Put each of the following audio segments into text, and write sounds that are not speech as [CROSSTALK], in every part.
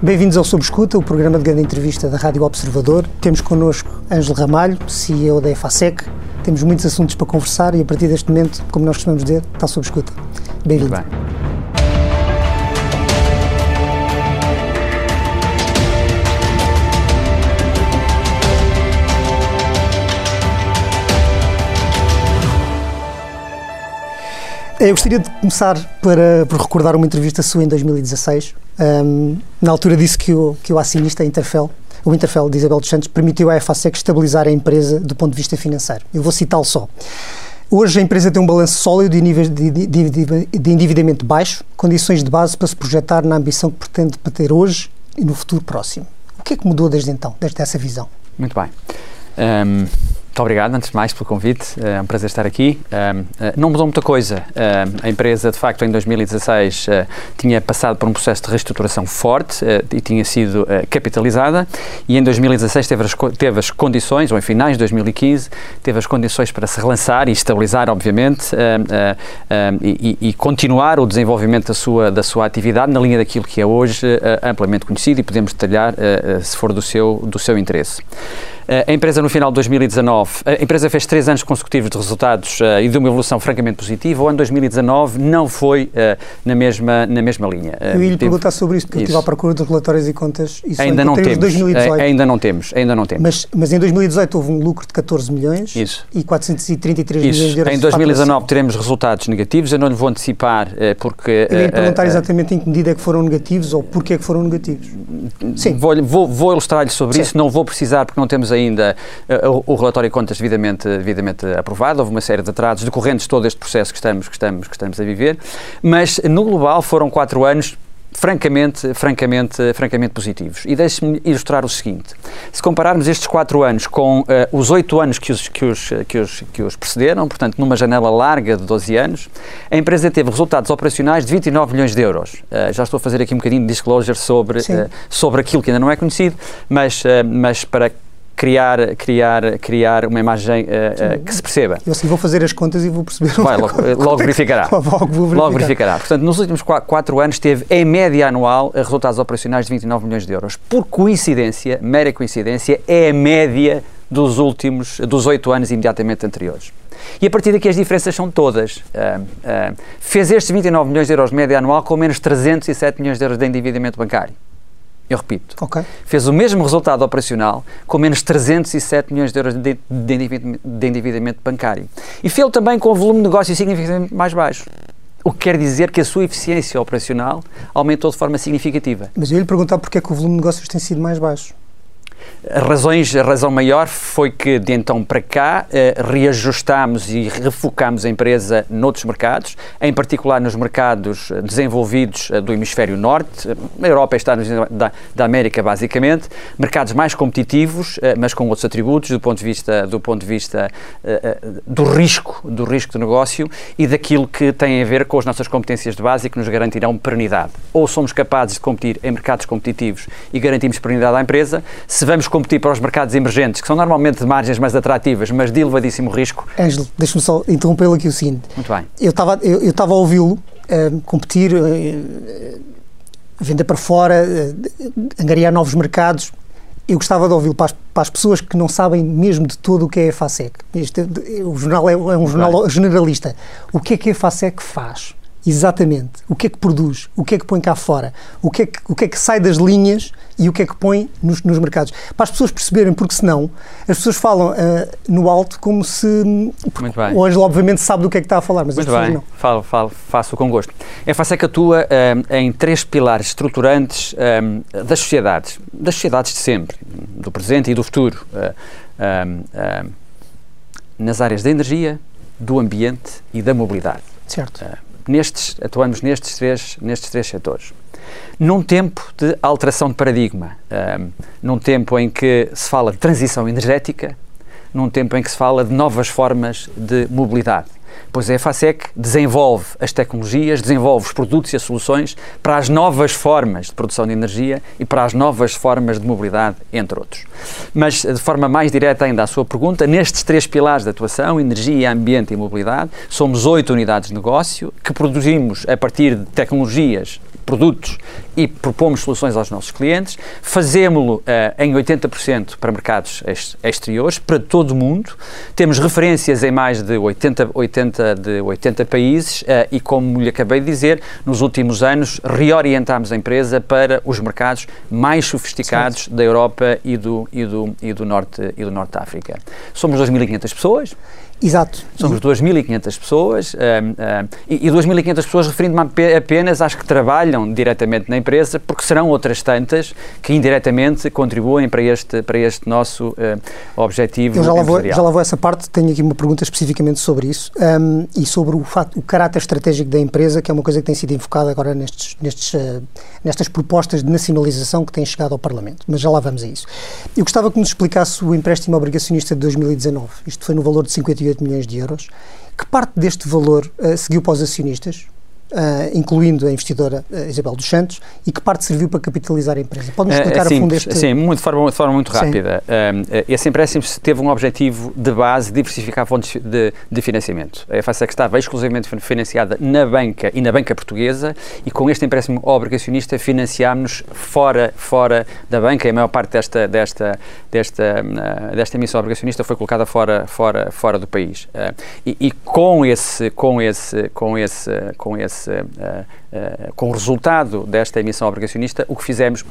Bem-vindos ao Sob Escuta, o programa de grande entrevista da Rádio Observador. Temos connosco Ângelo Ramalho, CEO da EFASEC. Temos muitos assuntos para conversar e a partir deste momento, como nós costumamos dizer, está sob escuta. Bem-vindo. Bem. Eu gostaria de começar para, por recordar uma entrevista sua em 2016. Um, na altura disse que o, que o acionista Interfel, o Interfel de Isabel dos Santos, permitiu à EFASEC estabilizar a empresa do ponto de vista financeiro. Eu vou citá-lo só. Hoje a empresa tem um balanço sólido e níveis de, de, de, de, endividamento baixo, condições de base para se projetar na ambição que pretende ter hoje e no futuro próximo. O que é que mudou desde então, desde essa visão? Muito bem. Um muito obrigado, antes de mais, pelo convite. É um prazer estar aqui. Não mudou muita coisa. A empresa, de facto, em 2016 eh, tinha passado por um processo de reestruturação forte eh, e tinha sido eh, capitalizada e em 2016 teve as, teve as condições, ou em finais de 2015, teve as condições para se relançar e estabilizar, obviamente, e, e continuar o desenvolvimento da sua, da sua atividade na linha daquilo que é hoje amplamente conhecido e podemos detalhar se for do seu, do seu interesse. A empresa, no final de 2019, a empresa fez três anos consecutivos de resultados uh, e de uma evolução francamente positiva. O ano 2019 não foi uh, na, mesma, na mesma linha. Uh, eu ia lhe perguntar sobre isso, porque isso. eu estive à procura dos relatórios e contas. Isso ainda não temos. 2018. Ainda não temos. Ainda não temos. Mas, mas em 2018 houve um lucro de 14 milhões isso. e 433 isso. milhões de euros. Em 2019 teremos resultados negativos. Eu não lhe vou antecipar, porque. Eu ia perguntar exatamente em que medida é que foram negativos ou porquê é que foram negativos. Sim. Vou, vou, vou ilustrar-lhe sobre Sim. isso. Não vou precisar, porque não temos ainda uh, o, relatório de contas devidamente, devidamente aprovado, houve uma série de atrasos decorrentes de todo este processo que estamos, que estamos, que estamos a viver, mas no global foram quatro anos francamente, francamente, francamente positivos. E deixe-me ilustrar o seguinte: se compararmos estes quatro anos com uh, os oito anos que os, que, os, que, os, que os precederam, portanto, numa janela larga de 12 anos, a empresa teve resultados operacionais de 29 milhões de euros. Uh, já estou a fazer aqui um bocadinho de disclosure sobre, uh, sobre aquilo que ainda não é conhecido, mas, mas para criar, criar, criar uma imagem uh, uh, que se perceba. Eu assim vou fazer as contas e vou perceber. Vai, logo, logo verificará. [LAUGHS] logo, verificar. logo verificará. Portanto, nos últimos quatro anos teve, em média anual, resultados operacionais de 29 milhões de euros. Por coincidência, mera coincidência, é a média dos últimos, dos oito anos imediatamente anteriores. E a partir daqui as diferenças são todas. Uh, fez estes 29 milhões de euros de média anual com menos 307 milhões de euros de endividamento bancário. Eu repito. Okay. Fez o mesmo resultado operacional com menos 307 milhões de euros de, de endividamento bancário. E fez também com um volume de negócio significativamente mais baixo. O que quer dizer que a sua eficiência operacional aumentou de forma significativa. Mas eu ia lhe perguntar porque é que o volume de negócios tem sido mais baixo. Razões, a razão maior foi que de então para cá eh, reajustámos e refocámos a empresa noutros mercados, em particular nos mercados desenvolvidos eh, do hemisfério norte, a Europa está da, da América basicamente, mercados mais competitivos, eh, mas com outros atributos do ponto de vista do ponto de vista do risco, do risco de negócio e daquilo que tem a ver com as nossas competências de base e que nos garantirão perenidade. Ou somos capazes de competir em mercados competitivos e garantimos perenidade à empresa, se vamos competir para os mercados emergentes, que são normalmente de margens mais atrativas, mas de elevadíssimo risco. Ângelo, deixa-me só interrompê-lo aqui o seguinte. Muito bem. Eu estava eu, eu a ouvi-lo uh, competir, uh, vender para fora, uh, angariar novos mercados. Eu gostava de ouvi-lo para, para, as pessoas que não sabem mesmo de todo o que é a FASEC. Este, o jornal é, é um jornal generalista. O que é que a FASEC faz? Exatamente. O que é que produz? O que é que põe cá fora? O que é que, o que, é que sai das linhas e o que é que põe nos, nos mercados? Para as pessoas perceberem, porque senão as pessoas falam uh, no alto como se. Muito bem. O Ângelo, obviamente, sabe do que é que está a falar, mas Muito as pessoas bem. não. Falo, falo, faço com gosto. É FASEC atua uh, em três pilares estruturantes uh, das sociedades, das sociedades de sempre, do presente e do futuro. nas áreas da energia, do ambiente e da mobilidade. Certo nestes, atuamos nestes três, nestes três setores. Num tempo de alteração de paradigma, um, num tempo em que se fala de transição energética, num tempo em que se fala de novas formas de mobilidade. Pois é, a FASEC desenvolve as tecnologias, desenvolve os produtos e as soluções para as novas formas de produção de energia e para as novas formas de mobilidade, entre outros. Mas, de forma mais direta ainda à sua pergunta, nestes três pilares de atuação, energia, ambiente e mobilidade, somos oito unidades de negócio que produzimos a partir de tecnologias produtos e propomos soluções aos nossos clientes. Fazemos-lo uh, em 80% para mercados exteriores, para todo o mundo. Temos referências em mais de 80, 80, de 80 países uh, e, como lhe acabei de dizer, nos últimos anos reorientámos a empresa para os mercados mais sofisticados certo. da Europa e do, e, do, e, do norte, e do Norte da África. Somos 2.500 pessoas. Exato. Somos 2.500 pessoas um, um, e, e 2.500 pessoas referindo-me apenas às que trabalham diretamente na empresa, porque serão outras tantas que indiretamente contribuem para este, para este nosso uh, objetivo Eu já lá, vou, já lá vou essa parte, tenho aqui uma pergunta especificamente sobre isso um, e sobre o, fato, o caráter estratégico da empresa, que é uma coisa que tem sido invocada agora nestes, nestes, uh, nestas propostas de nacionalização que têm chegado ao Parlamento, mas já lá vamos a isso. Eu gostava que nos explicasse o empréstimo obrigacionista de 2019. Isto foi no valor de 58 1,8 milhões de euros. Que parte deste valor uh, seguiu para os acionistas? Uh, incluindo a investidora uh, Isabel dos Santos, e que parte serviu para capitalizar a empresa? Pode-nos eh, explicar uh, a fundo este... Sim, muito, de, forma, de forma muito rápida. esse empréstimo teve um objetivo de base, diversificar fontes de, de financiamento. A FASEC estava exclusivamente financiada na banca e na banca portuguesa, e com este empréstimo obrigacionista financiámos fora, fora da banca, e a maior parte desta, desta, desta, desta emissão obrigacionista foi colocada fora, fora, fora do país. E, e, com esse, com esse, com esse, com esse esse, uh, uh, com o resultado desta emissão obrigacionista, o que fizemos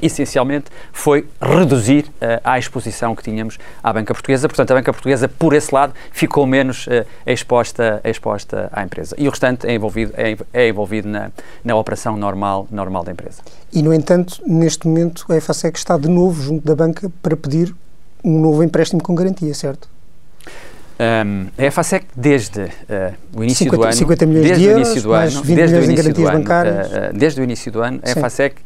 essencialmente foi reduzir uh, a exposição que tínhamos à banca portuguesa. Portanto, a banca portuguesa, por esse lado, ficou menos uh, exposta, exposta à empresa. E o restante é envolvido, é, é envolvido na, na operação normal, normal da empresa. E, no entanto, neste momento, a FASEC está de novo junto da banca para pedir um novo empréstimo com garantia, certo? Um, a EFASEC, desde uh, o início 50, do ano, 50 milhões desde de euros, o início do ano, desde o início do ano, uh, desde o início do ano, a EFASEC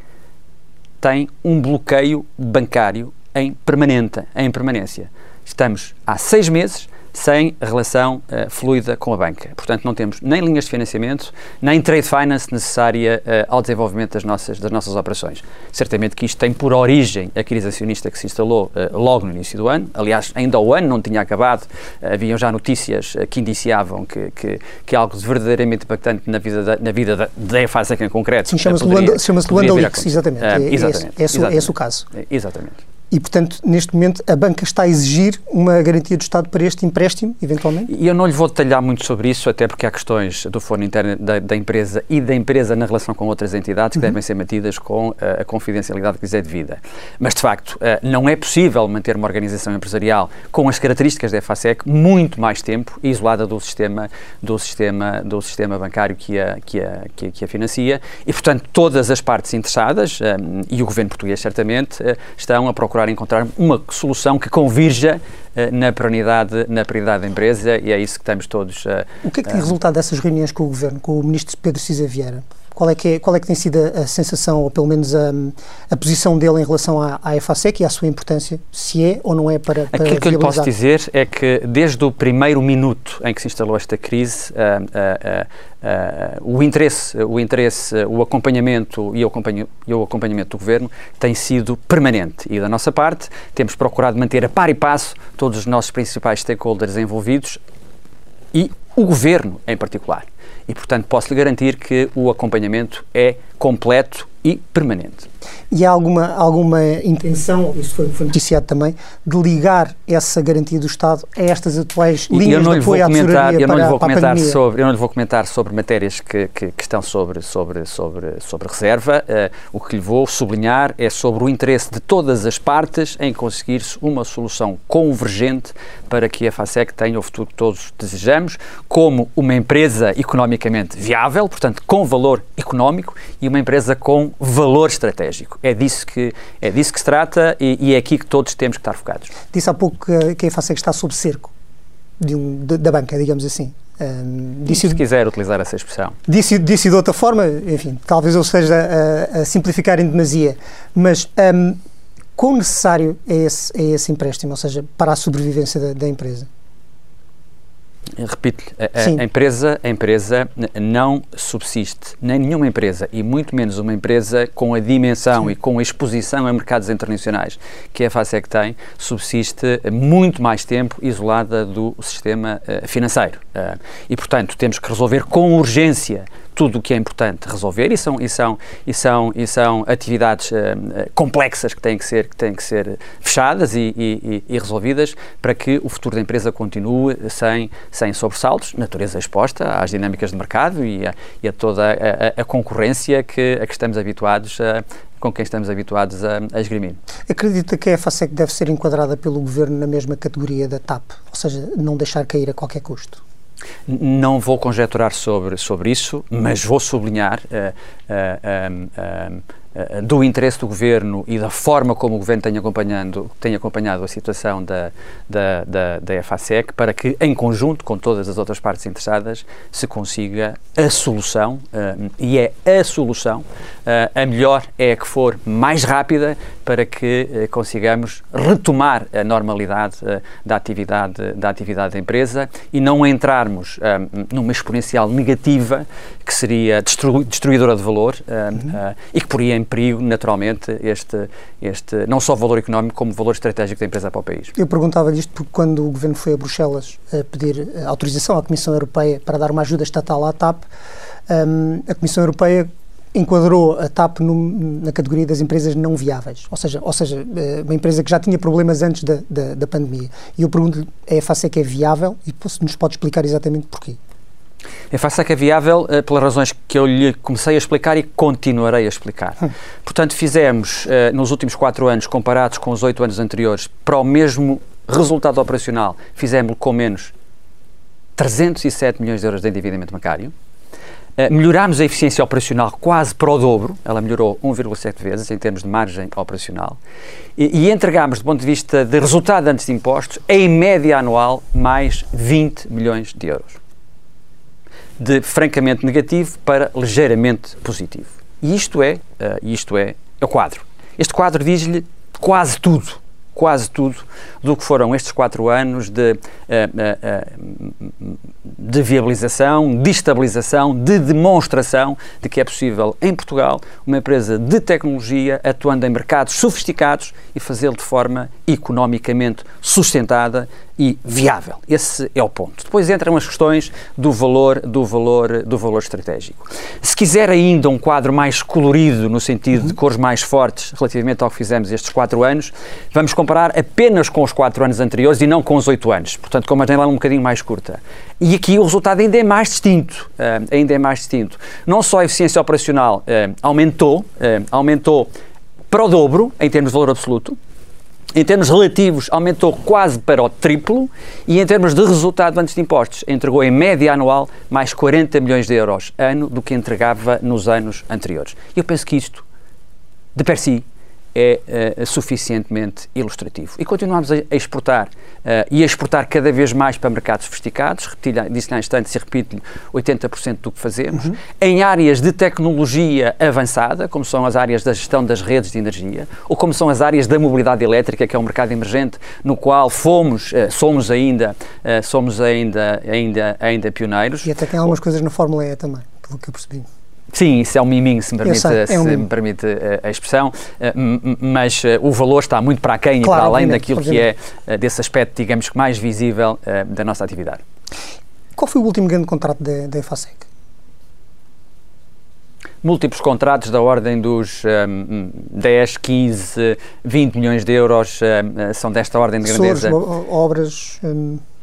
tem um bloqueio bancário em permanente, em permanência. Estamos há seis meses sem relação uh, fluida com a banca. Portanto, não temos nem linhas de financiamento, nem trade finance necessária uh, ao desenvolvimento das nossas, das nossas operações. Certamente que isto tem por origem a crise acionista que se instalou uh, logo no início do ano. Aliás, ainda o ano não tinha acabado, haviam já notícias que indiciavam que, que, que algo verdadeiramente impactante na vida da, na vida da, da EFASEC em concreto. Sim, chama-se Luanda, chama Luanda Leaks, exatamente. É, exatamente. É, é, é, é esse o caso. Exatamente. E, portanto, neste momento, a banca está a exigir uma garantia do Estado para este empréstimo, eventualmente? E eu não lhe vou detalhar muito sobre isso, até porque há questões do foro interno da, da empresa e da empresa na relação com outras entidades que uhum. devem ser mantidas com uh, a confidencialidade que lhes é devida. Mas, de facto, uh, não é possível manter uma organização empresarial com as características da EFASEC muito mais tempo isolada do sistema, do sistema, do sistema bancário que a, que, a, que, a, que a financia e, portanto, todas as partes interessadas, um, eh, e o governo português certamente, uh, estão a procurar procurar encontrar uma solução que convirja uh, na prioridade, na prioridade da empresa e é isso que estamos todos. Uh, o que é que tem uh, resultado dessas reuniões com o Governo, com o Ministro Pedro Cisa Vieira? Qual é, que é, qual é que tem sido a, a sensação, ou pelo menos a, a, posição dele em relação à, à EFASEC e à sua importância, se é ou não é para, para Aquilo que eu lhe posso dizer é que desde o primeiro minuto em que se instalou esta crise, uh, uh, uh, o interesse, o interesse, o acompanhamento e o, e o acompanhamento do Governo tem sido permanente. E da nossa parte temos procurado manter a par e passo todos os nossos principais stakeholders envolvidos e o Governo em particular e, portanto, posso lhe garantir que o acompanhamento é completo e permanente. E há alguma, alguma intenção, isso foi, foi noticiado também, de ligar essa garantia do Estado a estas atuais linhas de apoio à comentar, eu não lhe vou comentar sobre Eu não lhe vou comentar sobre matérias que, que, que estão sobre, sobre, sobre, sobre reserva. Uh, o que lhe vou sublinhar é sobre o interesse de todas as partes em conseguir-se uma solução convergente para que a FASEC tenha o futuro que todos desejamos, como uma empresa economicamente viável, portanto, com valor económico, e uma empresa com valor estratégico. É disso que, é disso que se trata e, e é aqui que todos temos que estar focados. Disse há pouco que, que a EFASEC está sob cerco de um, de, da banca, digamos assim. Um, disse, se quiser utilizar essa expressão. Disse, disse de outra forma, enfim, talvez eu esteja a, a simplificar em demasia, mas um, quão necessário é esse, é esse empréstimo, ou seja, para a sobrevivência da, da empresa? Repito a, a, empresa, a empresa não subsiste, nem nenhuma empresa, e muito menos uma empresa com a dimensão Sim. e com a exposição a mercados internacionais que a FASEC tem, subsiste muito mais tempo isolada do sistema uh, financeiro. Uh, e, portanto, temos que resolver com urgência tudo o que é importante resolver e são, e são, e são, e são atividades uh, complexas que têm que ser, que têm que ser fechadas e, e, e, resolvidas para que o futuro da empresa continue sem, sem sobressaltos, natureza exposta às dinâmicas de mercado e a, e a toda a, a, concorrência que, a que estamos habituados a, com quem estamos habituados a, a esgrimir. Acredita que a FASEC deve ser enquadrada pelo Governo na mesma categoria da TAP, ou seja, não deixar cair a qualquer custo? Não vou conjecturar sobre, sobre isso, mas vou sublinhar uh, uh, do interesse do Governo e da forma como o Governo tem acompanhado, tem acompanhado a situação da, da, da, da FASEC para que, em conjunto com todas as outras partes interessadas, se consiga a solução, uh, e é a solução, uh, a melhor é a que for mais rápida para que uh, consigamos retomar a normalidade da, atividade, da atividade da empresa e não entrarmos numa exponencial negativa que seria destru, destruidora de valor uhum. e que poria em perigo, naturalmente, este, este, não só valor económico, como valor estratégico da empresa para o país. Eu perguntava-lhe isto porque quando o Governo foi a Bruxelas a pedir autorização à Comissão Europeia para dar uma ajuda estatal à TAP, um, a Comissão Europeia enquadrou a TAP no, na categoria das empresas não viáveis, ou seja, ou seja, eh, uma empresa que já tinha problemas antes da, da, da pandemia. E eu pergunto-lhe, é a face que é viável e nos pode explicar exatamente porquê? É fácil que é viável uh, pelas razões que eu lhe comecei a explicar e continuarei a explicar. Hum. Portanto, fizemos uh, nos últimos quatro anos, comparados com os oito anos anteriores, para o mesmo resultado operacional, fizemos com menos 307 milhões de euros de endividamento bancário. Uh, melhorámos a eficiência operacional quase para o dobro, ela melhorou 1,7 vezes em termos de margem operacional, e, e entregámos, do ponto de vista de resultado antes de impostos, em média anual, mais 20 milhões de euros de francamente negativo para ligeiramente positivo. E isto é, uh, isto é, é o quadro. Este quadro diz-lhe quase tudo, quase tudo do que foram estes quatro anos de, uh, uh, de viabilização, de estabilização, de demonstração de que é possível em Portugal uma empresa de tecnologia atuando em mercados sofisticados e fazê-lo de forma economicamente sustentada e viável. Esse é o ponto. Depois entram as questões do valor, do valor, do valor estratégico. Se quiser ainda um quadro mais colorido, no sentido de cores mais fortes, relativamente ao que fizemos estes quatro anos, vamos comparar apenas com os quatro anos anteriores e não com os oito anos. Portanto, com uma janela um bocadinho mais curta. E aqui o resultado ainda é mais distinto. Uh, ainda é mais distinto. Não só a eficiência operacional uh, aumentou, uh, aumentou para o dobro, em termos de valor absoluto, em termos relativos, aumentou quase para o triplo e, em termos de resultado antes de impostos, entregou em média anual mais 40 milhões de euros ano do que entregava nos anos anteriores. Eu penso que isto, de per si, é uh, suficientemente ilustrativo. E continuamos a, a exportar uh, e a exportar cada vez mais para mercados sofisticados, disse há instantes e repito-lhe, 80% do que fazemos, uhum. em áreas de tecnologia avançada, como são as áreas da gestão das redes de energia, ou como são as áreas da mobilidade elétrica, que é um mercado emergente no qual fomos, uh, somos ainda, somos ainda, ainda, ainda pioneiros. E até tem algumas coisas na Fórmula E também, pelo que eu percebi. Sim, isso é um miminho, se me permite, sei, é um se me permite a, a expressão, eh, mas eh, o valor está muito para aquém claro, e para além daquilo que é eh, desse aspecto, digamos que mais visível da nossa atividade. Qual foi o último grande contrato da, EFASEC? múltiplos contratos da ordem dos um, 10, 15, 20 milhões de euros um, são desta ordem de grandeza. obras. Um eh,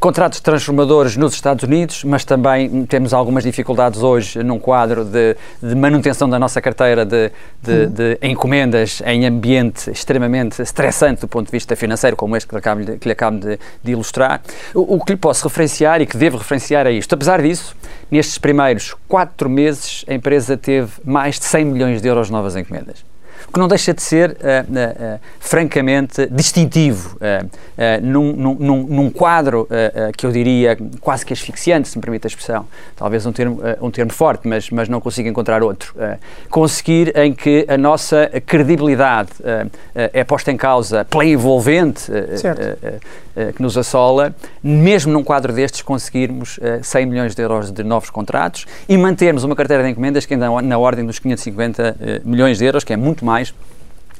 contratos transformadores nos Estados Unidos, mas também temos algumas dificuldades hoje num quadro de, de manutenção da nossa carteira de, de, uhum. de, encomendas em ambiente extremamente estressante do ponto de vista financeiro, como este que lhe acabo de, que lhe acabo de, ilustrar. O, o, que lhe posso referenciar e que devo referenciar é isto. Apesar disso, nestes primeiros quatro meses, a empresa teve mais de 100 milhões de euros de novas encomendas que não deixa de ser, uh, uh, francamente, distintivo num, num, num, quadro que eu diria quase que asfixiante, se me permite a expressão, talvez um termo, um termo forte, mas, mas não consigo encontrar outro. conseguir em que a nossa credibilidade é posta em causa pela envolvente que nos assola, mesmo num quadro destes conseguirmos 100 milhões de euros de novos contratos e mantermos uma carteira de encomendas que ainda na ordem dos 550 milhões de euros, que é muito mais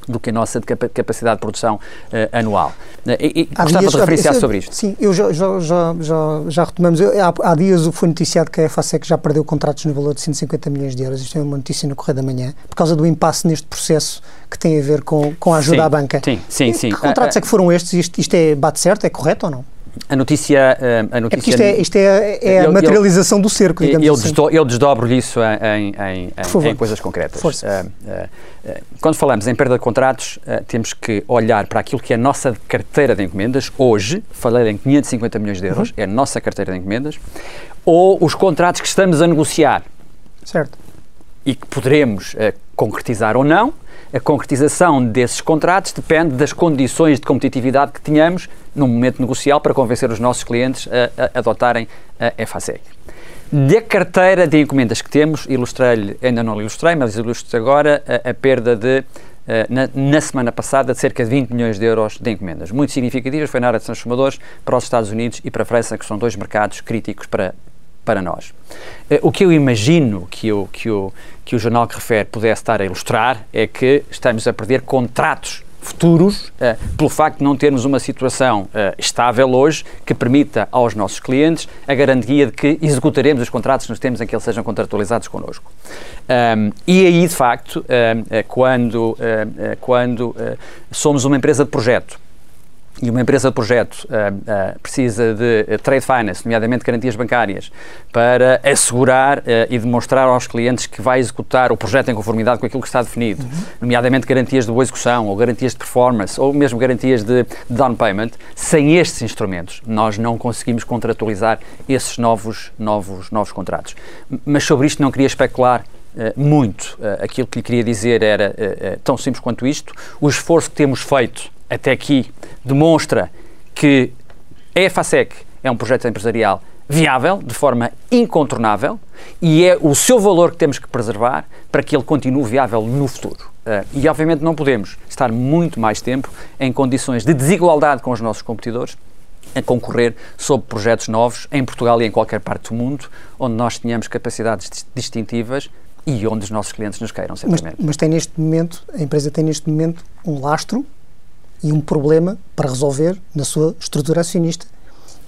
do que a nossa capacidade de produção uh, anual. Uh, e, e gostava de referenciar sobre isto. Sim, eu já, já, já, já, retomamos. Eu, há, há, dias foi noticiado que a EFASEC já perdeu contratos no valor de 150 milhões de euros. Isto é uma notícia no Correio da Manhã, por causa do impasse neste processo que tem a ver com, com a ajuda sim, à banca. Sim, sim, sim. Que contratos é que foram estes? Isto, isto é, bate certo? É correto ou não? A notícia, eh, a notícia. É isto é, isto é, é a materialização do cerco, digamos eu assim. Desdo, eu desdobro-lhe isso em, em, em, em, coisas concretas. Força. Uh, uh, quando falamos em perda de contratos, uh, temos que olhar para aquilo que é a nossa carteira de encomendas. Hoje, falei em 550 milhões de euros, uhum. é a nossa carteira de encomendas, ou os contratos que estamos a negociar. Certo. E que poderemos concretizar ou não. A concretização desses contratos depende das condições de competitividade que tenhamos no momento negocial para convencer os nossos clientes a, a adotarem a EFASEG. Da carteira de encomendas que temos, ilustrei-lhe, ainda não ilustrei, mas ilustro agora a, a perda de na, na, semana passada de cerca de 20 milhões de euros de encomendas. Muito significativas, foi na área de transformadores para os Estados Unidos e para a França, que são dois mercados críticos para, para nós. O que eu imagino que o, que, o, que o jornal que refere pudesse estar a ilustrar é que estamos a perder contratos futuros, uh, pelo facto de não termos uma situação uh, estável hoje que permita aos nossos clientes a garantia de que executaremos os contratos nos termos em que eles sejam contratualizados connosco. Um, e aí, de facto, quando, quando somos uma empresa de projeto, e uma empresa de projeto uh, uh, precisa de uh, trade finance, nomeadamente garantias bancárias, para assegurar e demonstrar aos clientes que vai executar o projeto em conformidade com aquilo que está definido, uhum. nomeadamente garantias de boa execução, ou garantias de performance, ou mesmo garantias de, de down payment, sem estes instrumentos nós não conseguimos contratualizar esses novos, novos, novos contratos. Mas sobre isto não queria especular Uh, muito. Uh, aquilo que lhe queria dizer era uh, tão simples quanto isto. O esforço que temos feito até aqui demonstra que a EFASEC é um projeto empresarial viável, de forma incontornável, e é o seu valor que temos que preservar para que ele continue viável no futuro. Uh, e, obviamente, não podemos estar muito mais tempo em condições de desigualdade com os nossos competidores a concorrer sobre projetos novos em Portugal e em qualquer parte do mundo, onde nós tenhamos capacidades distintivas e onde os nossos clientes nos queiram, certamente. Mas, mas tem neste momento, a empresa tem neste momento um lastro e um problema para resolver na sua estrutura acionista.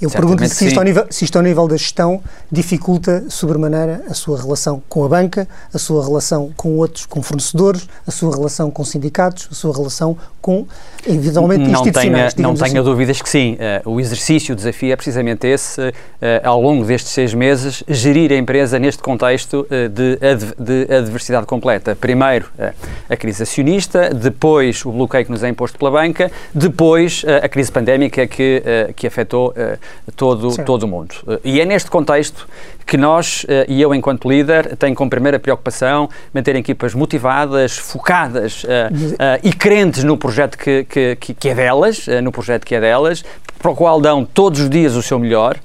Eu pergunto-lhe se, isto ao nível, se isto ao nível da gestão dificulta sobremaneira a sua relação com a banca, a sua relação com outros, com fornecedores, a sua relação com sindicatos, a sua relação com, eventualmente, não institucionais. Tenha, não assim. tenha dúvidas que sim. Uh, o exercício, o desafio é precisamente esse, uh, ao longo destes seis meses, gerir a empresa neste contexto uh, de, de adversidade completa. Primeiro, a crise acionista, depois o bloqueio que nos é imposto pela banca, depois a crise pandémica que, que afetou todo, todo o mundo. E é neste contexto que nós, eh, e eu enquanto líder, tenho como primeira preocupação manter equipas motivadas, focadas uh, uh, e crentes no projeto que, que, que é delas, uh, no projeto que é delas, para o qual dão todos os dias o seu melhor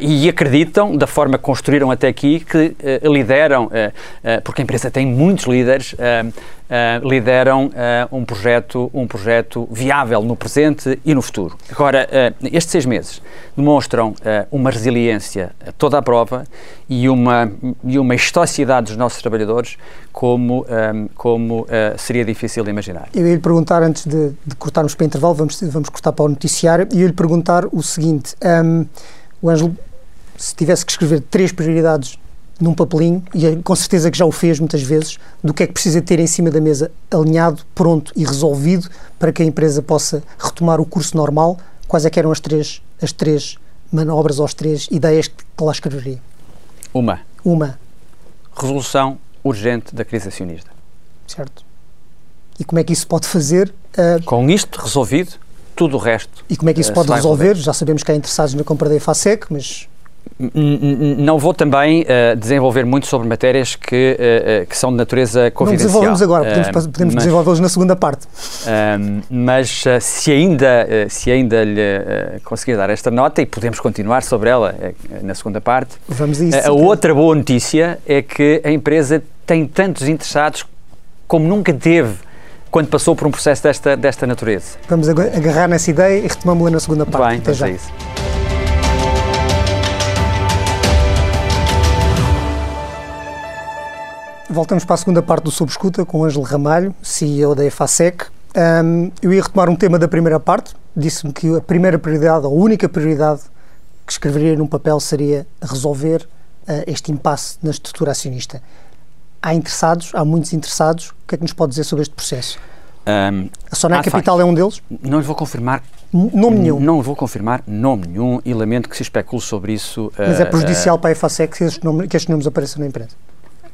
e acreditam, da forma que construíram até aqui, que lideram, porque a empresa tem muitos líderes, uh, lideram uh, um, projeto, um projeto viável no presente e no futuro. Agora, uh, estes seis meses demonstram uma resiliência toda à prova e uma, e uma estoicidade dos nossos trabalhadores como, como seria difícil de imaginar. Eu ia lhe perguntar, antes de, de cortarmos para intervalo, vamos, vamos cortar para o noticiário, e ia lhe perguntar o seguinte: um, o Ângelo, se tivesse que escrever três prioridades num papelinho, e com certeza que já o fez muitas vezes, do que é que precisa ter em cima da mesa alinhado, pronto e resolvido para que a empresa possa retomar o curso normal, quais é que eram as três, as três manobras ou as três ideias que lá escreveria? Uma. Uma. Resolução urgente da crise acionista. Certo. E como é que isso pode fazer? Uh... Com isto resolvido, tudo o resto. E como é que isso uh, pode resolver? resolver? Já sabemos que há interessados na compra da EFASEC, mas não vou também uh, desenvolver muito sobre matérias que, uh, que são de natureza confidencial. Não desenvolvemos agora, podemos, podemos desenvolvê-los na segunda parte. mas se ainda, se ainda lhe conseguir dar esta nota, e podemos continuar sobre ela na segunda parte, Vamos a, isso, a outra boa notícia é que a empresa tem tantos interessados como nunca teve quando passou por um processo desta, desta natureza. Vamos agarrar nessa ideia e retomamos-la na segunda parte. Bem, Até já. É isso. Voltamos para a segunda parte do Sob Escuta com Ângelo Ramalho, CEO da EFASEC. Um, eu ia retomar um tema da primeira parte. Disse-me que a primeira prioridade, a única prioridade que escreveria num papel seria resolver uh, este impasse na estrutura acionista. Há interessados, há muitos interessados. O que é que nos pode dizer sobre este processo? Um, a Sonar Capital é um deles? Não lhe vou confirmar Nome nenhum. Não vou confirmar nome nenhum e lamento que se especule sobre isso. Mas uh, é prejudicial uh, para a EFASEC que estes, nomes, que estes nomes apareçam na imprensa?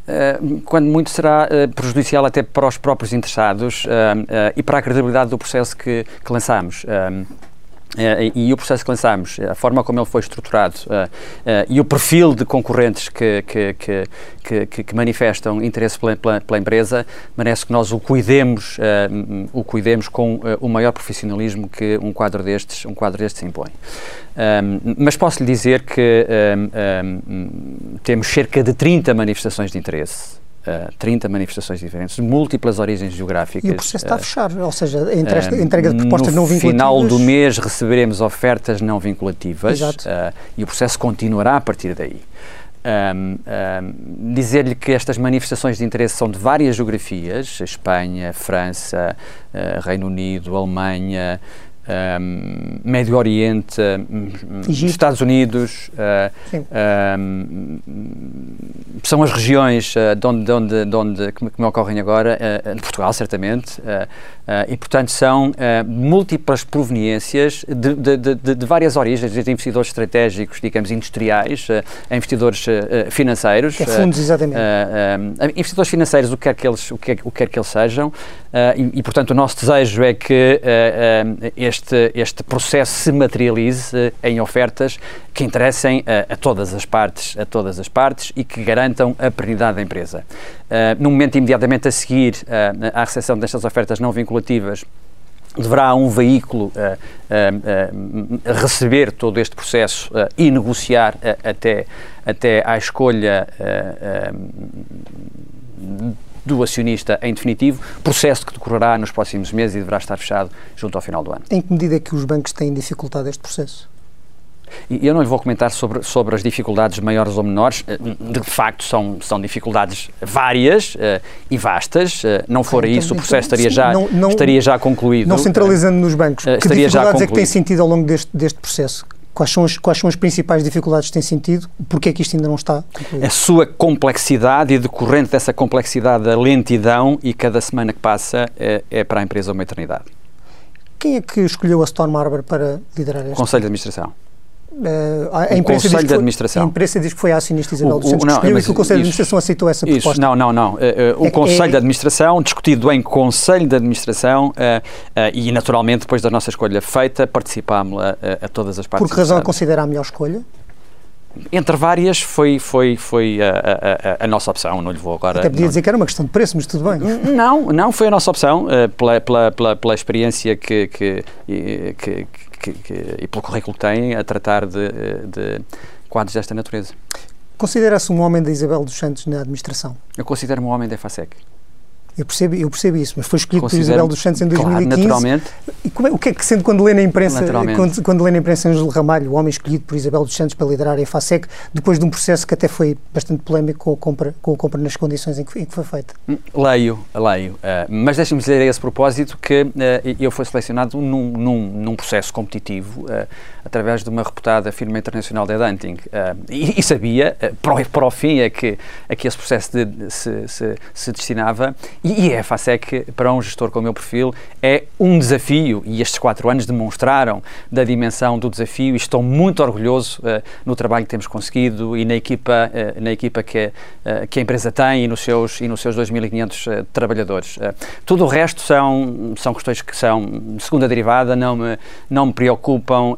Uh, quando muito será prejudicial até para os próprios interessados e para a credibilidade do processo que, que lançamos. Uh, e o processo que lançámos, a forma como ele foi estruturado uh, uh, e o perfil de concorrentes que, que, que, que, que manifestam interesse pela, pela, pela, empresa, merece que nós o cuidemos, o cuidemos com o maior profissionalismo que um quadro destes, um quadro destes impõe. Um, mas posso lhe dizer que um, um, temos cerca de 30 manifestações de interesse uh, 30 manifestações diferentes, múltiplas origens geográficas. E o processo está a fechar, ou seja, a entrega, a entrega de propostas não vinculativas. No final do mês receberemos ofertas não vinculativas e o processo continuará a partir daí. Um, um, Dizer-lhe que estas manifestações de interesse são de várias geografias: Espanha, França, uh, Reino Unido, Alemanha, um, Médio Oriente, um, Estados Unidos, uh, um, são as regiões uh, de onde, de onde, de onde que, me ocorrem agora, uh, Portugal certamente, e portanto são múltiplas proveniências de, de, de, de, várias origens, desde investidores estratégicos, digamos, industriais, a investidores financeiros. É fundos, exatamente. investidores financeiros, o que quer que eles, o que, o que, quer que eles sejam, e, e, portanto o nosso desejo é que este, este processo se materialize em ofertas que interessem uh, a todas as partes, a todas as partes e que garantam a perenidade da empresa. Uh, no momento imediatamente a seguir à recepção destas ofertas não vinculativas, deverá um veículo uh, uh, uh, receber todo este processo e negociar até, até à escolha do acionista em definitivo, processo que decorrerá nos próximos meses e deverá estar fechado junto ao final do ano. Em que medida é que os bancos têm dificultado este processo? E eu não lhe vou comentar sobre, sobre as dificuldades maiores ou menores, eh, de facto são, são dificuldades várias uh, e vastas, uh, não fora então, isso o processo então, estaria, sim, já, não, não, estaria já concluído. Não centralizando nos bancos, que dificuldades é que tem sentido ao longo deste, deste processo? Quais são, as, quais são as principais dificuldades que têm sentido? Porquê é que isto ainda não está concluído? A sua complexidade e decorrente dessa complexidade, a lentidão e cada semana que passa é, é para a empresa uma eternidade. Quem é que escolheu a Storm Harbor para liderar este? Conselho de Administração. Uh, a, imprensa Conselho de Administração. a imprensa diz que foi a acionista Isabel dos Santos que escolheu e que o Conselho de Administração aceitou essa isso, proposta. Não, não, não. Uh, uh, o é, Conselho é, de Administração, discutido em Conselho de Administração e, naturalmente, depois da nossa escolha feita, participámos a, a, todas as partes. Por que razão a considera a melhor escolha? Entre várias, foi, foi, foi a, a, a, nossa opção, não lhe vou agora... Até podia não... dizer que era uma questão de preço, mas tudo bem. Não, não, foi a nossa opção, pela, pela, pela, pela experiência que, que, que, que, e pelo currículo que tem a tratar de, de quadros desta natureza. Considera-se um homem da Isabel dos Santos na administração? Eu considero-me um homem da EFASEC. Eu percebo, eu percebo isso, mas foi escolhido por Isabel dos Santos em 2015. Claro, naturalmente. E como é, o que é que sendo quando lê na imprensa, quando, quando lê na imprensa Ângelo Ramalho, o homem escolhido por Isabel dos Santos para liderar a EFASEC, depois de um processo que até foi bastante polémico com a compra, com a compra nas condições em que, em que foi feita? Hum, leio, leio. Uh, mas deixe-me dizer a esse propósito que uh, eu fui selecionado num, num, num processo competitivo uh, através de uma reputada firma internacional de headhunting e, e, sabia, para, para o fim, a que, a que esse processo de, se, se, se destinava e, e a EFASEC, para um gestor com o meu perfil, é um desafio, e estes quatro anos demonstraram da dimensão do desafio, e estou muito orgulhoso uh, no trabalho que temos conseguido e na equipa, uh, na equipa que, uh, que a empresa tem e nos seus, e nos seus 2.500 trabalhadores. tudo o resto são, são questões que são segunda derivada, não me, não me preocupam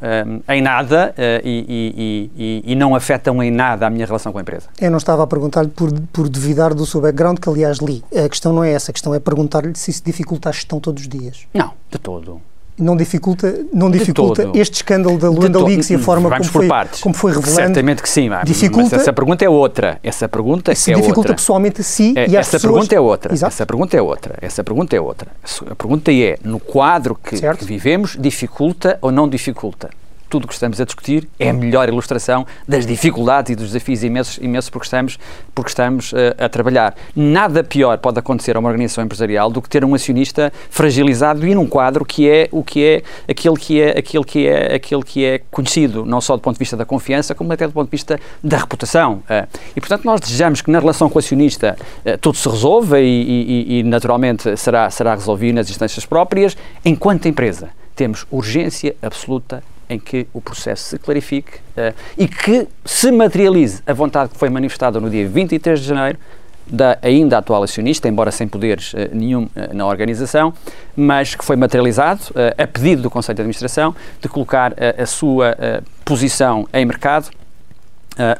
em nada e, e, e, e, não afetam em nada a minha relação com a empresa. Eu não estava a perguntar-lhe por, por duvidar do seu background, que aliás li. A questão não é essa, a questão é perguntar-lhe se isso dificulta a gestão todos os dias. Não, de todo. Não dificulta, não dificulta este escândalo da Luanda Leaks e a forma como foi, como foi revelando? Certamente que sim, dificulta, mas essa pergunta é outra. Essa pergunta é dificulta outra. pessoalmente a si é, e às essa pessoas... pergunta é outra. Exato. Essa pergunta é outra. Essa pergunta é outra. A pergunta é, no quadro que, que vivemos, dificulta ou não dificulta? Tudo o que estamos a discutir é a melhor ilustração das dificuldades e dos desafios imensos, imensos porque estamos, porque estamos uh, a trabalhar. Nada pior pode acontecer a uma organização empresarial do que ter um acionista fragilizado e num quadro que é o que é aquele que é aquele que é aquele que é conhecido não só do ponto de vista da confiança como até do ponto de vista da reputação. Uh, e portanto nós desejamos que na relação com o acionista uh, tudo se resolva e, e, e naturalmente será será resolvido nas instâncias próprias enquanto empresa temos urgência absoluta em que o processo se clarifique uh, e que se materialize a vontade que foi manifestada no dia 23 de janeiro da ainda atual acionista, embora sem poderes uh, nenhum uh, na organização, mas que foi materializado a pedido do Conselho de Administração de colocar a sua posição em mercado,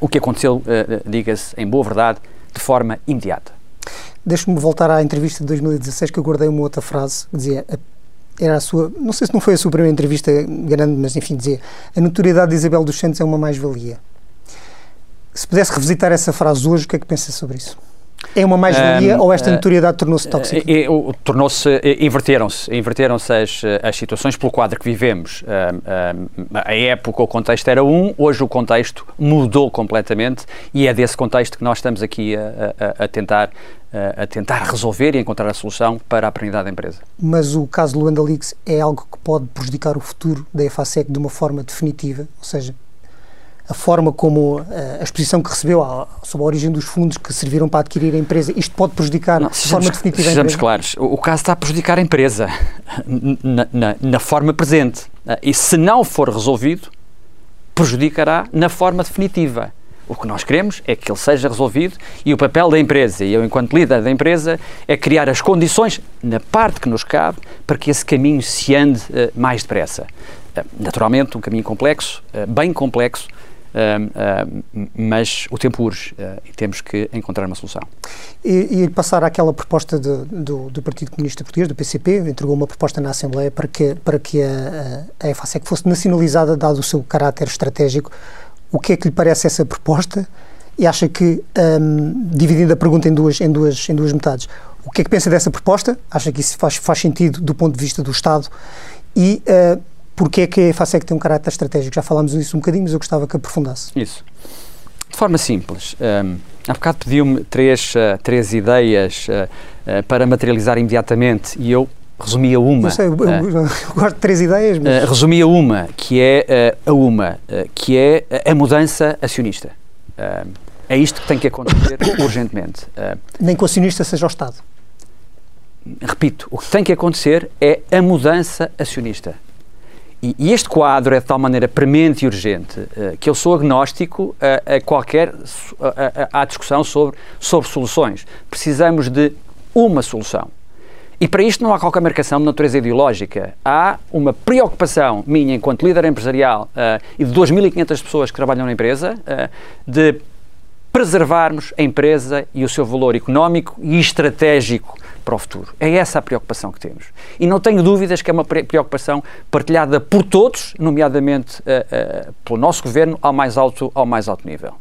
o que aconteceu, diga-se em boa verdade, de forma imediata. Deixe-me voltar à entrevista de 2016 que eu guardei uma outra frase que dizia era a sua, não sei se não foi a sua primeira entrevista grande, mas enfim, dizia a notoriedade de Isabel dos Santos é uma mais-valia. Se pudesse revisitar essa frase hoje, o que é que pensa sobre isso? É uma mais-valia um, ou esta notoriedade tornou-se tóxica? Uh, uh, tornou-se, inverteram-se, inverteram-se as, as situações pelo quadro que vivemos. a época, o contexto era um, hoje o contexto mudou completamente e é desse contexto que nós estamos aqui a, a, a tentar a tentar resolver e encontrar a solução para a perenidade da empresa. Mas o caso Luanda Leaks é algo que pode prejudicar o futuro da EFASEC de uma forma definitiva, ou seja, a forma como eh, a exposição que recebeu sobre a origem dos fundos que serviram para adquirir a empresa, isto pode prejudicar não, de forma definitiva a empresa? Claros, o, o, caso está a prejudicar a empresa na, na, na forma presente e se não for resolvido, prejudicará na forma definitiva. O que nós queremos é que ele seja resolvido e o papel da empresa, e eu, enquanto líder da empresa, é criar as condições, na parte que nos cabe, para que esse caminho se ande uh, mais depressa. Uh, naturalmente, um caminho complexo, uh, bem complexo, Uh, uh, mas o tempo urge uh, e temos que encontrar uma solução. E, e passar àquela proposta de, do, do, Partido Comunista Português, do PCP, entregou uma proposta na Assembleia para que, para que a, a EFASEC fosse nacionalizada, dado o seu caráter estratégico. O que é que lhe parece essa proposta? E acha que, um, dividindo a pergunta em duas, em, duas, em duas metades, o que é que pensa dessa proposta? Acha que isso faz, faz sentido do ponto de vista do Estado? E porque é que a EFASEC tem um caráter estratégico? Já falámos disso um bocadinho, mas eu gostava que aprofundasse. Isso. De forma simples, um, há bocado pediu-me três, uh, três ideias uh, uh, para materializar imediatamente e eu resumia uma. Não sei, eu, eu, [LAUGHS] eu gosto de três ideias, mas... resumia uma, que é a uma, que é a mudança acionista. é isto que tem que acontecer [COUGHS] urgentemente. Nem que o acionista seja o Estado. Repito, o que tem que acontecer é a mudança acionista. E, e, este quadro é de tal maneira premente e urgente uh, que eu sou agnóstico a, a qualquer a, a, discussão sobre, sobre soluções. Precisamos de uma solução. E para isto não há qualquer marcação de natureza ideológica. Há uma preocupação minha, enquanto líder empresarial uh, e de 2.500 pessoas que trabalham na empresa, uh, de preservarmos a empresa e o seu valor económico e estratégico para o futuro. É essa a preocupação que temos. E não tenho dúvidas que é uma preocupação partilhada por todos, nomeadamente uh, uh, pelo nosso governo, ao mais alto, ao mais alto nível.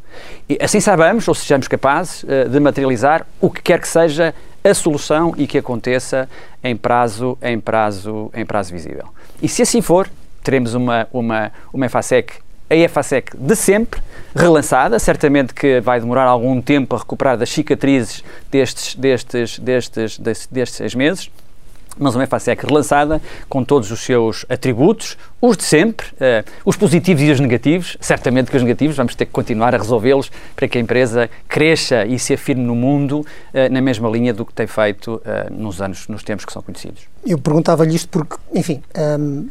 E assim saibamos, ou sejamos capazes uh, de materializar o que quer que seja a solução e que aconteça em prazo, em prazo, em prazo visível. E se assim for, teremos uma, uma, uma EFASEC a EFASEC de sempre, relançada, certamente que vai demorar algum tempo a recuperar das cicatrizes destes, destes, destes, destes, destes seis meses, mas uma EFASEC relançada, com todos os seus atributos, os de sempre, uh, os positivos e os negativos, certamente que os negativos vamos ter que continuar a resolvê-los para que a empresa cresça e se afirme no mundo uh, na mesma linha do que tem feito uh, nos anos, nos tempos que são conhecidos. Eu perguntava-lhe isto porque, enfim, um,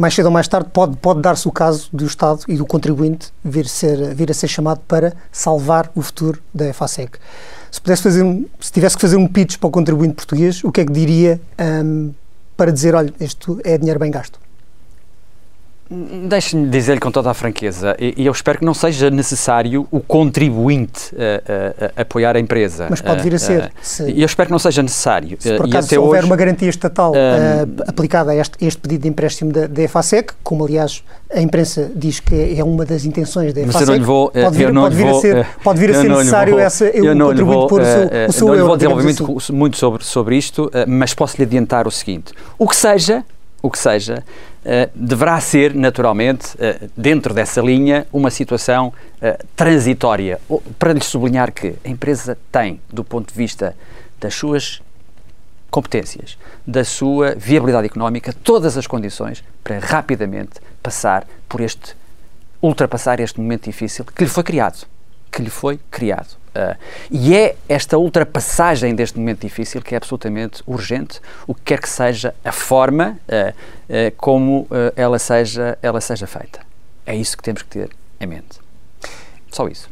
mais cedo ou mais tarde pode, pode dar-se o caso do Estado e do contribuinte vir, ser, vir a ser chamado para salvar o futuro da EFASEC. Se pudesse fazer um, se tivesse que fazer um pitch para o contribuinte português, o que é que diria um, para dizer, olha, isto é dinheiro bem gasto? Deixe-me dizer-lhe com toda a franqueza, e eu espero que não seja necessário o contribuinte a, a, a apoiar a empresa. Mas pode vir a ser. E eu espero que não seja necessário. Se por acaso, se houver hoje, uma garantia estatal um, aplicada a este, este, pedido de empréstimo da, da EFASEC, como aliás a imprensa diz que é uma das intenções da EFASEC, mas vou, pode vir, pode vir vou, a ser, pode vir a ser necessário vou, essa, eu, o contribuinte pôr o seu, o seu não euro. Não vou desenvolver assim. muito sobre, sobre isto, mas posso lhe adiantar o seguinte. O que seja o que seja, uh, deverá ser, naturalmente, uh, dentro dessa linha, uma situação uh, transitória. Para lhe sublinhar que a empresa tem, do ponto de vista das suas competências, da sua viabilidade económica, todas as condições para rapidamente passar por este, ultrapassar este momento difícil que lhe foi criado. Que lhe foi criado. Uh, e é esta ultrapassagem deste momento difícil que é absolutamente urgente, o que quer que seja a forma uh, uh, como ela, seja, ela seja feita. É isso que temos que ter em mente. Só isso.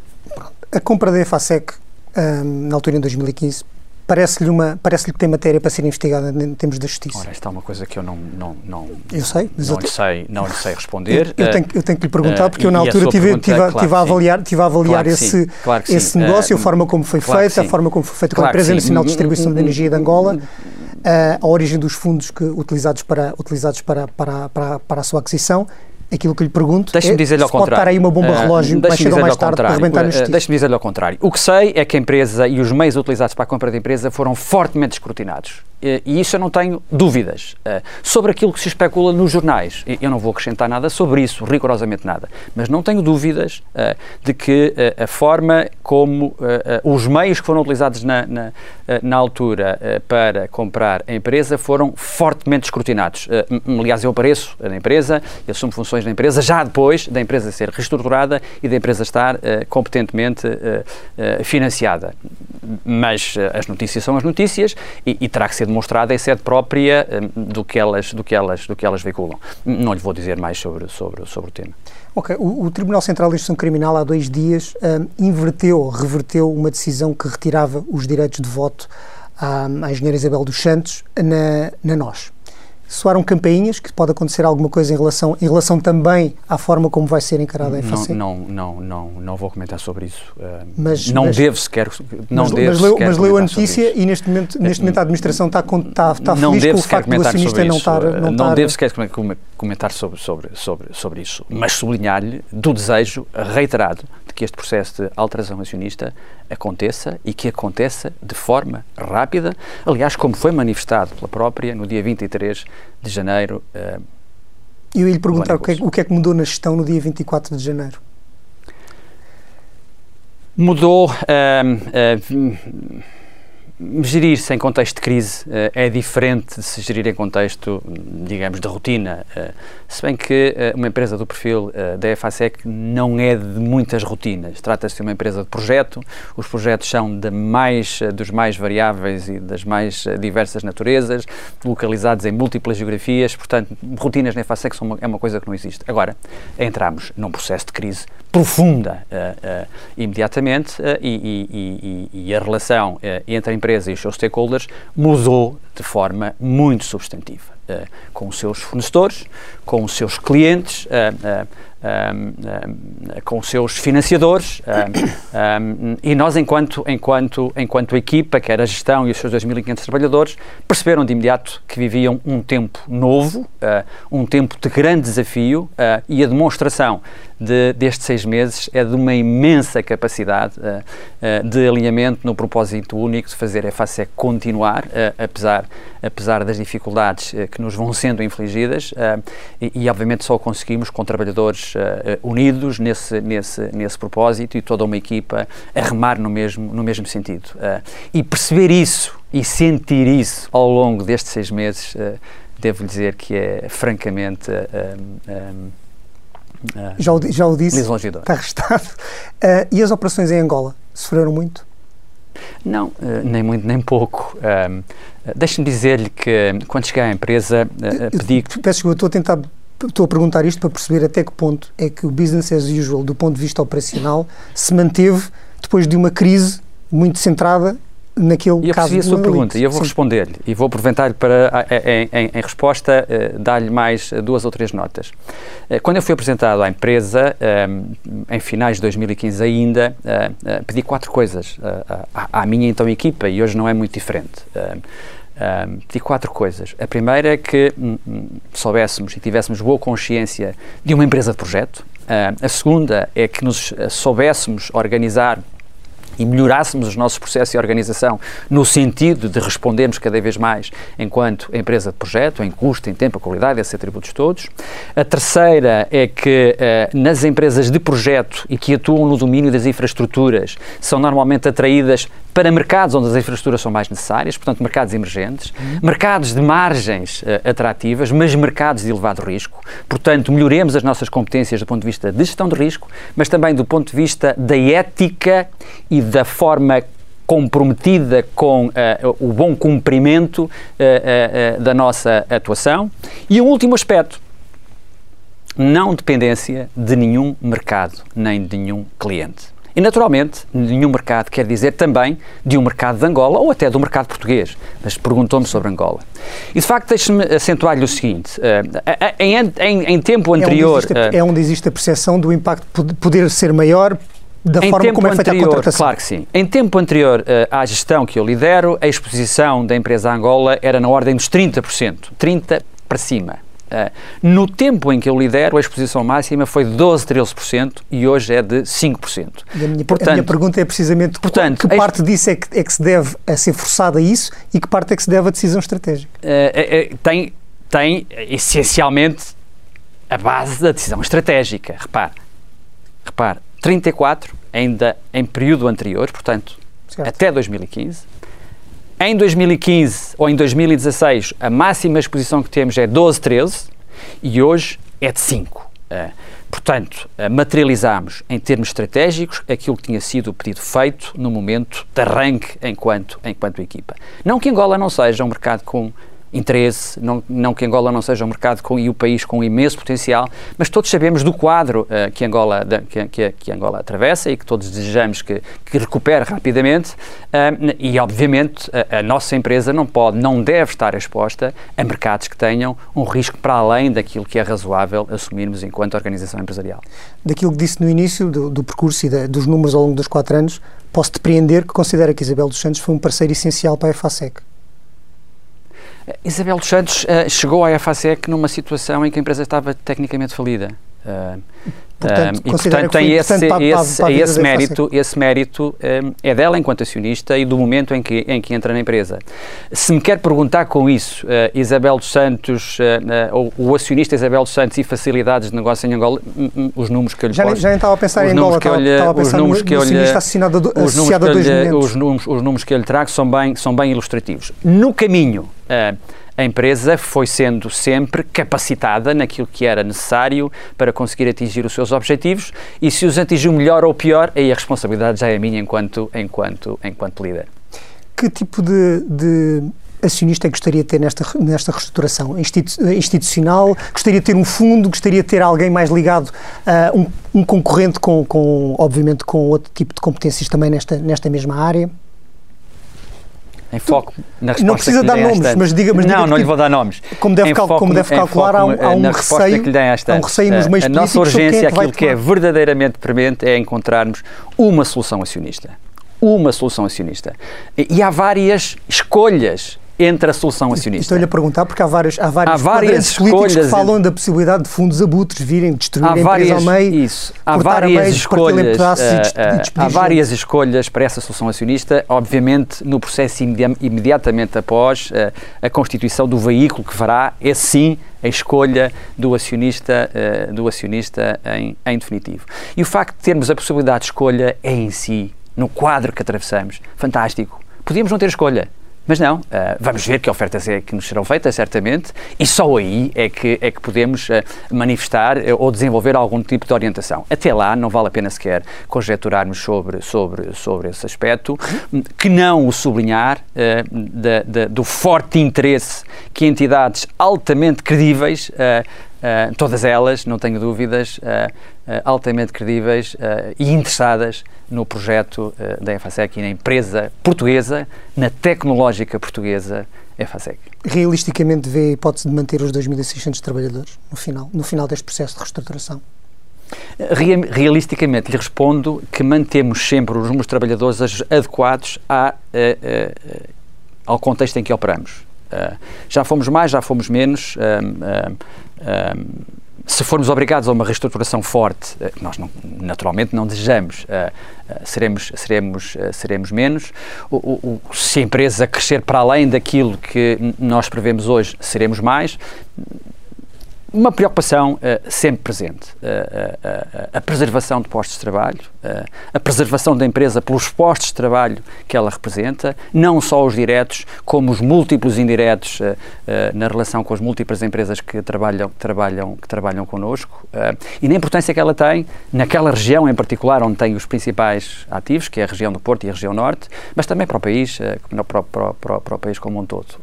A compra da EFASEC, um, na altura em 2015, parece-lhe uma parece-lhe que tem matéria para ser investigada em termos da justiça. Ora, esta é uma coisa que eu não não não eu sei, não, lhe sei não lhe sei responder. Eu, eu, tenho, eu tenho que lhe perguntar uh, porque eu na altura tive, tive, claro tive a avaliar tive a avaliar claro esse claro esse negócio, uh, a forma como foi feita, a forma como foi feita com a empresa nacional de distribuição de energia de Angola. Uh, a origem dos fundos que, utilizados, para, utilizados para, para, para, para a sua aquisição aquilo que lhe pergunto deixe-me é, dizer-lhe ao contrário. pode estar aí uma bomba uh, relógio mais cedo ou mais tarde para arrebentar no uh, Deixe-me dizer-lhe ao contrário. O que sei é que a empresa e os meios utilizados para a compra da empresa foram fortemente escrutinados. Eh, e isso eu não tenho dúvidas. Eh, sobre aquilo que se especula nos jornais, eu não vou acrescentar nada sobre isso, rigorosamente nada, mas não tenho dúvidas eh, de que a forma como os meios que foram utilizados na, na, na altura para comprar a empresa foram fortemente escrutinados. Aliás, eu apareço na empresa, eu assumo funções na empresa, já depois da empresa ser reestruturada e da empresa estar competentemente financiada. Mas as notícias são as notícias e, e terá que ser demonstrada em sede própria hum, do que elas, do que elas, do que elas veiculam. Não lhe vou dizer mais sobre, sobre, sobre o tema. Ok, o, o Tribunal Central de Instrução Criminal há dois dias um, inverteu, reverteu uma decisão que retirava os direitos de voto à, à engenheira Isabel dos Santos na, na NOS soaram campainhas que pode acontecer alguma coisa em relação, em relação também à forma como vai ser encarada a FAC? Não, não, não, não, não vou comentar sobre isso. Uh, mas, não mas, devo sequer. Não mas, devo mas, leu, mas leu a notícia e neste momento, neste momento a administração está, está, está não feliz com o facto do acionista não estar. Não, não devo sequer comentar sobre, sobre, sobre, sobre isso, mas sublinhar-lhe do desejo reiterado que este processo de alteração acionista aconteça e que aconteça de forma rápida, aliás, como foi manifestado pela própria no dia 23 de janeiro. Uh, Eu ia lhe perguntar o que, é, o que é que mudou na gestão no dia 24 de janeiro. Mudou. Uh, uh, Gerir-se em contexto de crise uh, é diferente de se gerir em contexto, digamos, de rotina. Uh, se bem que uh, uma empresa do perfil da EFASEC não é de muitas rotinas. Trata-se de uma empresa de projeto, os projetos são de mais, dos mais variáveis e das mais diversas naturezas, localizados em múltiplas geografias, portanto, rotinas na EFASEC são uma, é uma coisa que não existe. Agora, entramos num processo de crise profunda imediatamente e, e, e, e, a relação entre a empresa e os seus stakeholders mudou de forma muito substantiva. Uh, com os seus fornecedores, com os seus clientes, uh, uh, com os seus financiadores e nós, enquanto, enquanto, enquanto equipa, que era a gestão e os seus 2.500 trabalhadores, perceberam de imediato que viviam um tempo novo, um tempo de grande desafio e a demonstração de, destes seis meses é de uma imensa capacidade uh, de alinhamento no propósito único de fazer a FACE continuar, uh, apesar, apesar das dificuldades que nos vão sendo infligidas, e, e, obviamente só conseguimos com trabalhadores unidos nesse, nesse, nesse propósito e toda uma equipa a remar no mesmo, no mesmo sentido. e perceber isso e sentir isso ao longo destes seis meses, devo dizer que é francamente. Uh, já, o, já o disse, está arrestado. Uh, [LAUGHS] e as operações em Angola sofreram muito? Não, uh, nem muito nem pouco. Uh, Deixe-me dizer-lhe que quando cheguei à empresa pedi... Peço desculpa, estou a tentar estou a perguntar isto para perceber até que ponto é que o business as usual, do ponto de vista operacional, se manteve depois de uma crise muito centrada naquele e eu caso. A sua pergunta e eu vou responder-lhe e vou aproveitar-lhe para, em, em, em resposta, uh, dar-lhe mais duas ou três notas. Uh, quando eu fui apresentado à empresa, em finais de 2015 ainda, pedi quatro coisas à, minha então equipa e hoje não é muito diferente. Um, pedi quatro coisas. A primeira é que um, um, soubéssemos e tivéssemos boa consciência de uma empresa de projeto. A segunda é que nos soubéssemos organizar e melhorássemos os nossos processos e organização no sentido de respondermos cada vez mais enquanto empresa de projeto, em custo, em tempo, a qualidade, esses atributos todos. A terceira é que uh, nas empresas de projeto e que atuam no domínio das infraestruturas são normalmente atraídas para mercados onde as infraestruturas são mais necessárias, portanto, mercados emergentes, uhum. mercados de margens uh, atrativas, mas mercados de elevado risco. Portanto, melhoremos as nossas competências do ponto de vista de gestão de risco, mas também do ponto de vista da ética e da forma comprometida com uh, o bom cumprimento uh, uh, da nossa atuação. E um último aspecto, não dependência de nenhum mercado, nem de nenhum cliente. E, naturalmente, nenhum mercado quer dizer também de um mercado de Angola ou até do mercado português. Mas perguntou-me sobre Angola. E, de facto, deixe-me acentuar-lhe o seguinte: uh, em, em, em, tempo anterior. É onde, existe, é onde existe a percepção do impacto poder ser maior da forma como é feita anterior, a contratação. Claro que sim. Em tempo anterior uh, à gestão que eu lidero, a exposição da empresa Angola era na ordem dos 30%. 30% para cima. Uh, no tempo em que eu lidero, a exposição máxima foi de 12, 13% e hoje é de 5%. E a minha, portanto, a minha pergunta é precisamente portanto, que parte disso é que, é que se deve a ser forçada a isso e que parte é que se deve à decisão estratégica? Uh, tem, tem essencialmente a base da decisão estratégica. Repare, repare 34 ainda em período anterior, portanto, certo. até 2015 em 2015 ou em 2016, a máxima exposição que temos é 12, 13 e hoje é de 5. Uh, eh, portanto, uh, materializamos em termos estratégicos aquilo que tinha sido o pedido feito no momento de arranque enquanto, enquanto equipa. Não que Angola não seja um mercado com interesse, não, não que Angola não seja um mercado com, e o país com imenso potencial, mas todos sabemos do quadro uh, que, Angola, que, que, que, Angola atravessa e que todos desejamos que, que recupere rapidamente uh, e, obviamente, a, a, nossa empresa não pode, não deve estar exposta a mercados que tenham um risco para além daquilo que é razoável assumirmos enquanto organização empresarial. Daquilo que disse no início do, do percurso e da, dos números ao longo dos quatro anos, posso depreender que considera que Isabel dos Santos foi um parceiro essencial para a EFASEC. Isabel dos Santos uh, chegou à FASEC numa situação em que a empresa estava tecnicamente falida. Uh, portanto, e portanto tem esse, para, esse, para, esse mérito, esse mérito um, é dela enquanto acionista e do momento em que, em que entra na empresa. Se me quer perguntar com isso, uh, Isabel dos Santos, uh, uh, o acionista Isabel dos Santos e facilidades de negócio em Angola, um, um, os números que eu lhe já, posso, já nem estava a pensar em Angola, estava, estava a pensar no, que no acionista do, os associado a dois lhe, os números, os números que eu lhe trago são bem, são bem ilustrativos. No caminho a empresa foi sendo sempre capacitada naquilo que era necessário para conseguir atingir os seus objetivos e se os atingiu melhor ou pior, aí a responsabilidade já é minha enquanto, enquanto, enquanto líder. Que tipo de, de acionista é gostaria de ter nesta, nesta reestruturação Institu institucional? Gostaria de ter um fundo? Gostaria de ter alguém mais ligado a um, um, concorrente com, com, obviamente, com outro tipo de competências também nesta, nesta mesma área? Em foco na resposta Não precisa dar nomes, esta. mas diga, mas Não, diga não lhe vou dar nomes. Como deve, cal, como deve calcular, há, um, há um receio, que lhe esta. há um receio nos meios A nossa urgência, é que aquilo que é verdadeiramente premente é encontrarmos uma solução acionista. Uma solução acionista. E há várias escolhas entre a solução acionista. Estou-lhe a perguntar porque há várias, há várias, há várias políticos que falam da possibilidade de fundos abutres virem destruir há a empresa ao meio, isso, há várias meio, escolhas, uh, uh, há várias escolhas para essa solução acionista, obviamente no processo imediatamente após uh, a constituição do veículo que fará, é sim a escolha do acionista, do acionista em, em definitivo. E o facto de termos a possibilidade de escolha é em si, no quadro que atravessamos, fantástico. Podíamos não ter escolha, mas não, uh, vamos ver que ofertas é que nos serão feitas, certamente, e só aí é que, é que podemos uh, manifestar uh, ou desenvolver algum tipo de orientação. Até lá, não vale a pena sequer conjecturarmos sobre, sobre, sobre esse aspecto, que não o sublinhar da, da, do forte interesse que entidades altamente credíveis Uh, todas elas, não tenho dúvidas, uh, uh, altamente credíveis e interessadas no projeto da EFASEC e na empresa portuguesa, na tecnológica portuguesa EFASEC. Realisticamente vê a hipótese de manter os 2.600 trabalhadores no final, no final deste processo de reestruturação? Realisticamente lhe respondo que mantemos sempre os números de trabalhadores adequados à, ao contexto em que operamos. Uh, já fomos mais, já fomos menos. Uh, uh, se formos obrigados a uma reestruturação forte, nós não, naturalmente não desejamos, seremos, seremos, seremos menos. O, o, se a empresa crescer para além daquilo que nós prevemos hoje, seremos mais uma preocupação uh, sempre presente. Uh, uh, a preservação de postos de trabalho, a preservação da empresa pelos postos de trabalho que ela representa, não só os diretos, como os múltiplos indiretos na relação com as múltiplas empresas que trabalham, que trabalham, que trabalham connosco, e na importância que ela tem naquela região em particular onde tem os principais ativos, que é a região do Porto e a região Norte, mas também para o país, para, para, para, para o país como um todo.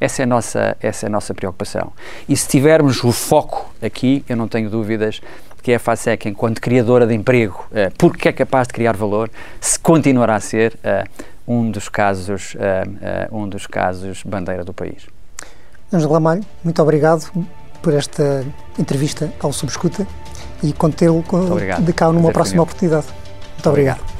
essa, é a nossa, essa é a nossa preocupação. E se tivermos o foco aqui, eu não tenho dúvidas que é a FASEC, enquanto criadora de emprego, uh, porque é capaz de criar valor, se continuará a ser uh, um dos casos, uh, um dos casos bandeira do país. Ângelo Ramalho, muito obrigado por esta entrevista ao Subescuta e contê-lo de cá numa próxima oportunidade. Muito obrigado.